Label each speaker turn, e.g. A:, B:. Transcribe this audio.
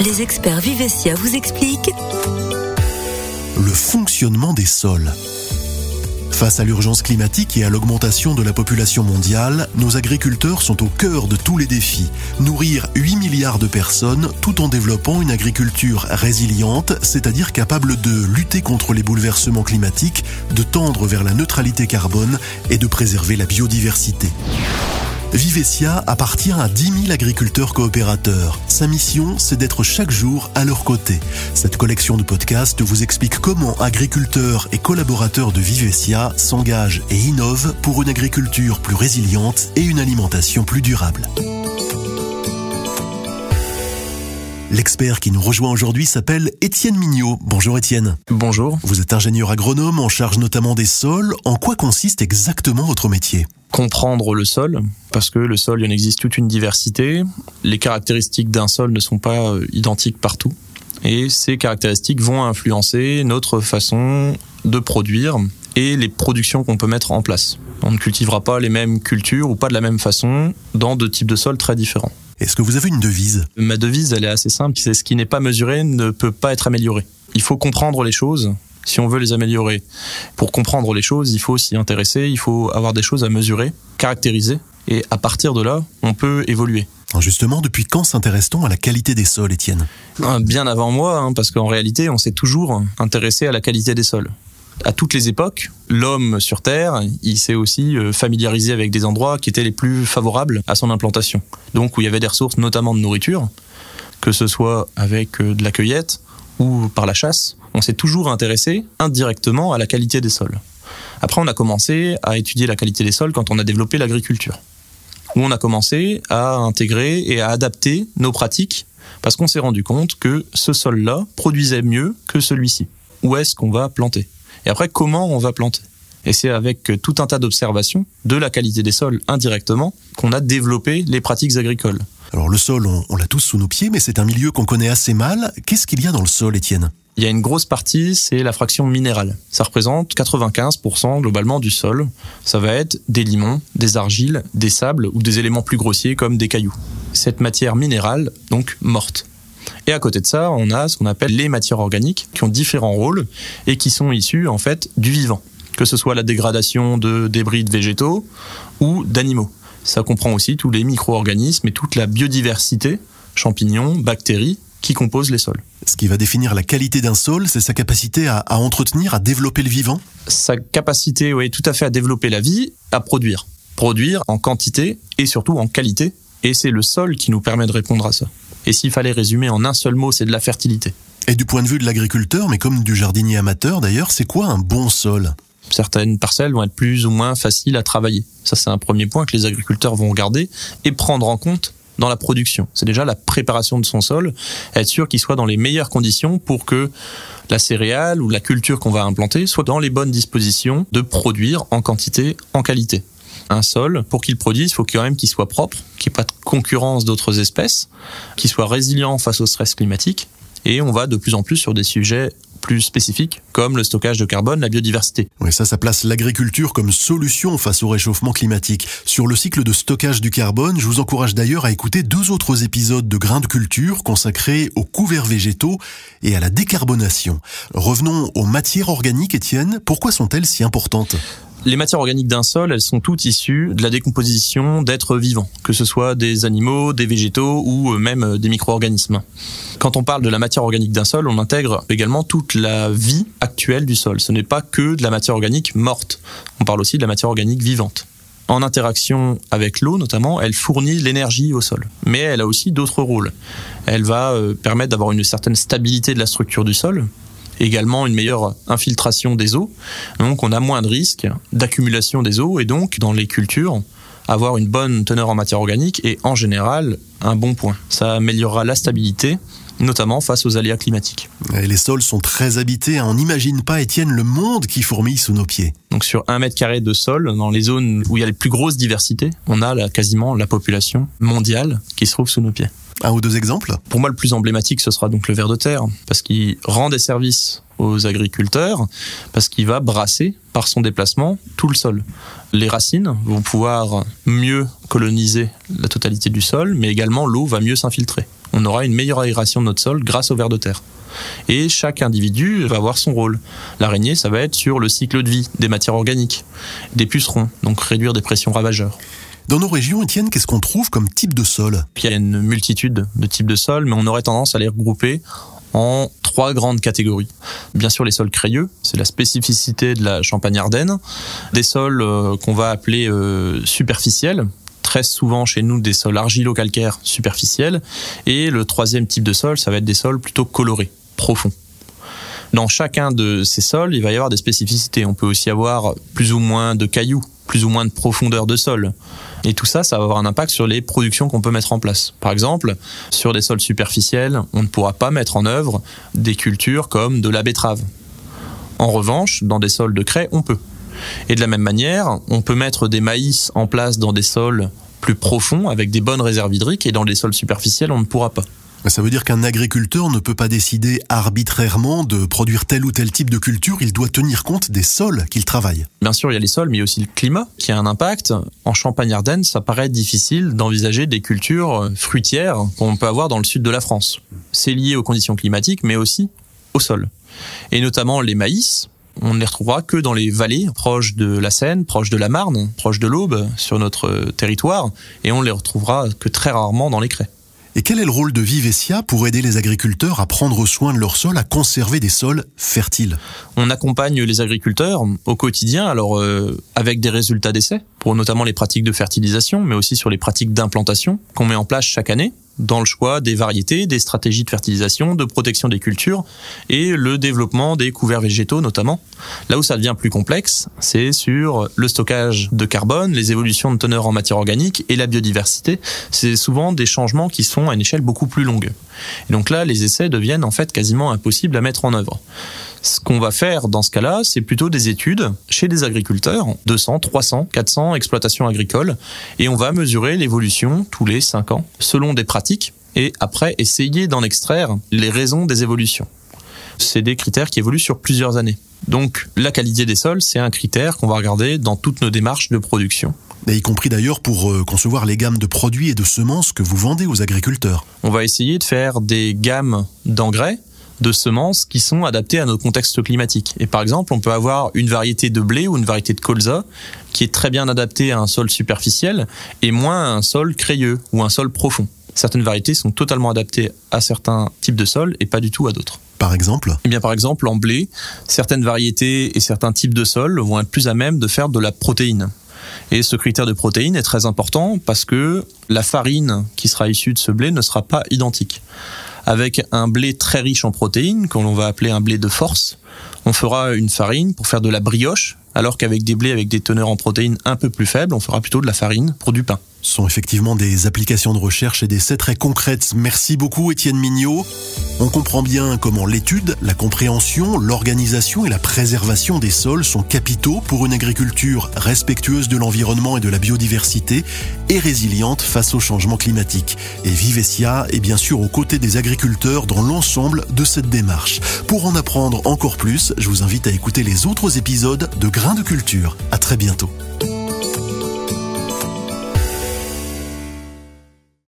A: Les experts Vivessia vous expliquent
B: le fonctionnement des sols. Face à l'urgence climatique et à l'augmentation de la population mondiale, nos agriculteurs sont au cœur de tous les défis. Nourrir 8 milliards de personnes tout en développant une agriculture résiliente, c'est-à-dire capable de lutter contre les bouleversements climatiques, de tendre vers la neutralité carbone et de préserver la biodiversité. Vivesia appartient à 10 000 agriculteurs coopérateurs. Sa mission, c'est d'être chaque jour à leur côté. Cette collection de podcasts vous explique comment agriculteurs et collaborateurs de Vivesia s'engagent et innovent pour une agriculture plus résiliente et une alimentation plus durable. L'expert qui nous rejoint aujourd'hui s'appelle Étienne Mignot. Bonjour Étienne.
C: Bonjour.
B: Vous êtes ingénieur agronome en charge notamment des sols. En quoi consiste exactement votre métier?
C: Comprendre le sol, parce que le sol, il en existe toute une diversité. Les caractéristiques d'un sol ne sont pas euh, identiques partout. Et ces caractéristiques vont influencer notre façon de produire et les productions qu'on peut mettre en place. On ne cultivera pas les mêmes cultures ou pas de la même façon dans deux types de sols très différents.
B: Est-ce que vous avez une devise?
C: Ma devise, elle est assez simple, c'est ce qui n'est pas mesuré ne peut pas être amélioré. Il faut comprendre les choses si on veut les améliorer. Pour comprendre les choses, il faut s'y intéresser, il faut avoir des choses à mesurer, caractériser, et à partir de là, on peut évoluer.
B: Justement, depuis quand s'intéresse-t-on à la qualité des sols, Étienne?
C: Bien avant moi, hein, parce qu'en réalité, on s'est toujours intéressé à la qualité des sols. À toutes les époques, l'homme sur Terre, il s'est aussi euh, familiarisé avec des endroits qui étaient les plus favorables à son implantation. Donc où il y avait des ressources, notamment de nourriture, que ce soit avec euh, de la cueillette ou par la chasse, on s'est toujours intéressé indirectement à la qualité des sols. Après, on a commencé à étudier la qualité des sols quand on a développé l'agriculture, où on a commencé à intégrer et à adapter nos pratiques parce qu'on s'est rendu compte que ce sol-là produisait mieux que celui-ci. Où est-ce qu'on va planter? Et après, comment on va planter? Et c'est avec tout un tas d'observations de la qualité des sols indirectement qu'on a développé les pratiques agricoles.
B: Alors le sol, on, l'a tous sous nos pieds, mais c'est un milieu qu'on connaît assez mal. Qu'est-ce qu'il y a dans le sol, Étienne?
C: Il y a une grosse partie, c'est la fraction minérale. Ça représente 95% globalement du sol. Ça va être des limons, des argiles, des sables ou des éléments plus grossiers comme des cailloux. Cette matière minérale, donc morte. Et à côté de ça, on a ce qu'on appelle les matières organiques qui ont différents rôles et qui sont issues en fait du vivant, que ce soit la dégradation de débris de végétaux ou d'animaux. Ça comprend aussi tous les micro-organismes et toute la biodiversité, champignons, bactéries, qui composent les sols.
B: Ce qui va définir la qualité d'un sol, c'est sa capacité à, entretenir, à développer le vivant
C: Sa capacité, oui, tout à fait à développer la vie, à produire. Produire en quantité et surtout en qualité. Et c'est le sol qui nous permet de répondre à ça. Et s'il fallait résumer en un seul mot, c'est de la fertilité.
B: Et du point de vue de l'agriculteur, mais comme du jardinier amateur d'ailleurs, c'est quoi un bon sol?
C: Certaines parcelles vont être plus ou moins faciles à travailler. Ça, c'est un premier point que les agriculteurs vont regarder et prendre en compte dans la production. C'est déjà la préparation de son sol, être sûr qu'il soit dans les meilleures conditions pour que la céréale ou la culture qu'on va implanter soit dans les bonnes dispositions de produire en quantité, en qualité. Un sol, pour qu'il produise, il faut quand même qu'il soit propre, qu'il n'y ait pas de concurrence d'autres espèces, qu'il soit résilient face au stress climatique. Et on va de plus en plus sur des sujets plus spécifiques, comme le stockage de carbone, la biodiversité.
B: Oui, ça, ça place l'agriculture comme solution face au réchauffement climatique. Sur le cycle de stockage du carbone, je vous encourage d'ailleurs à écouter deux autres épisodes de Grains de culture consacrés aux couverts végétaux et à la décarbonation. Revenons aux matières organiques, Étienne. Pourquoi sont-elles si importantes?
C: Les matières organiques d'un sol, elles sont toutes issues de la décomposition d'êtres vivants, que ce soit des animaux, des végétaux ou euh, même euh, des micro-organismes. Quand on parle de la matière organique d'un sol, on intègre également toute la vie actuelle du sol. Ce n'est pas que de la matière organique morte, on parle aussi de la matière organique vivante. En interaction avec l'eau notamment, elle fournit l'énergie au sol. Mais elle a aussi d'autres rôles. Elle va euh, permettre d'avoir une certaine stabilité de la structure du sol, également une meilleure infiltration des eaux. Donc on a moins de risques d'accumulation des eaux et donc dans les cultures avoir une bonne teneur en matière organique et en général un bon point. Ça améliorera la stabilité notamment face aux aléas climatiques.
B: les sols sont très habités, hein. on n'imagine pas, Étienne, le monde qui fourmille sous nos pieds.
C: Donc sur un mètre carré de sol, dans les zones où il y a les plus grosses diversités, on a là, quasiment la population mondiale qui se trouve sous nos pieds.
B: Un ou deux exemples
C: Pour moi, le plus emblématique, ce sera donc le ver de terre, parce qu'il rend des services aux agriculteurs parce qu'il va brasser par son déplacement tout le sol. Les racines vont pouvoir mieux coloniser la totalité du sol, mais également l'eau va mieux s'infiltrer. On aura une meilleure aération de notre sol grâce au ver de terre. Et chaque individu va avoir son rôle. L'araignée, ça va être sur le cycle de vie des matières organiques, des pucerons, donc réduire des pressions ravageurs.
B: Dans nos régions, Étienne, qu'est-ce qu'on trouve comme type de sol?
C: Il y a une multitude de types de sols, mais on aurait tendance à les regrouper en trois grandes catégories. Bien sûr, les sols crayeux, c'est la spécificité de la Champagne-Ardenne. Des sols euh, qu'on va appeler euh, superficiels, très souvent chez nous des sols argilo-calcaires superficiels. Et le troisième type de sol, ça va être des sols plutôt colorés, profonds. Dans chacun de ces sols, il va y avoir des spécificités. On peut aussi avoir plus ou moins de cailloux, plus ou moins de profondeur de sol. Et tout ça, ça va avoir un impact sur les productions qu'on peut mettre en place. Par exemple, sur des sols superficiels, on ne pourra pas mettre en œuvre des cultures comme de la betterave. En revanche, dans des sols de craie, on peut. Et de la même manière, on peut mettre des maïs en place dans des sols plus profonds avec des bonnes réserves hydriques et dans des sols superficiels, on ne pourra pas.
B: Ça veut dire qu'un agriculteur ne peut pas décider arbitrairement de produire tel ou tel type de culture, il doit tenir compte des sols qu'il travaille.
C: Bien sûr, il y a les sols, mais il y a aussi le climat qui a un impact. En Champagne-Ardenne, ça paraît difficile d'envisager des cultures fruitières qu'on peut avoir dans le sud de la France. C'est lié aux conditions climatiques, mais aussi au sol. Et notamment les maïs, on ne les retrouvera que dans les vallées proches de la Seine, proches de la Marne, proches de l'Aube sur notre territoire, et on ne les retrouvera que très rarement dans les craies.
B: Et quel est le rôle de Vivessia pour aider les agriculteurs à prendre soin de leur sol, à conserver des sols fertiles?
C: On accompagne les agriculteurs au quotidien, alors euh, avec des résultats d'essais, pour notamment les pratiques de fertilisation, mais aussi sur les pratiques d'implantation qu'on met en place chaque année dans le choix des variétés, des stratégies de fertilisation, de protection des cultures et le développement des couverts végétaux notamment. Là où ça devient plus complexe, c'est sur le stockage de carbone, les évolutions de teneur en matière organique et la biodiversité. C'est souvent des changements qui sont à une échelle beaucoup plus longue. Et donc là, les essais deviennent en fait quasiment impossibles à mettre en œuvre. Ce qu'on va faire dans ce cas-là, c'est plutôt des études chez des agriculteurs, 200, 300, 400 exploitations agricoles, et on va mesurer l'évolution tous les 5 ans selon des pratiques, et après essayer d'en extraire les raisons des évolutions. C'est des critères qui évoluent sur plusieurs années. Donc la qualité des sols, c'est un critère qu'on va regarder dans toutes nos démarches de production.
B: Y compris d'ailleurs pour euh, concevoir les gammes de produits et de semences que vous vendez aux agriculteurs.
C: On va essayer de faire des gammes d'engrais de semences qui sont adaptées à nos contextes climatiques. Et par exemple, on peut avoir une variété de blé ou une variété de colza qui est très bien adaptée à un sol superficiel et moins à un sol crayeux ou un sol profond. Certaines variétés sont totalement adaptées à certains types de sols et pas du tout à d'autres.
B: Par exemple
C: Eh bien, par exemple, en blé, certaines variétés et certains types de sols vont être plus à même de faire de la protéine. Et ce critère de protéine est très important parce que la farine qui sera issue de ce blé ne sera pas identique avec un blé très riche en protéines, qu'on va appeler un blé de force. On fera une farine pour faire de la brioche, alors qu'avec des blés avec des teneurs en protéines un peu plus faibles, on fera plutôt de la farine pour du pain.
B: Sont effectivement des applications de recherche et d'essais très concrètes. Merci beaucoup Étienne Mignot. On comprend bien comment l'étude, la compréhension, l'organisation et la préservation des sols sont capitaux pour une agriculture respectueuse de l'environnement et de la biodiversité et résiliente face au changement climatique. Et Vivessia est bien sûr aux côtés des agriculteurs dans l'ensemble de cette démarche. Pour en apprendre encore plus, je vous invite à écouter les autres épisodes de Grains de culture. À très bientôt.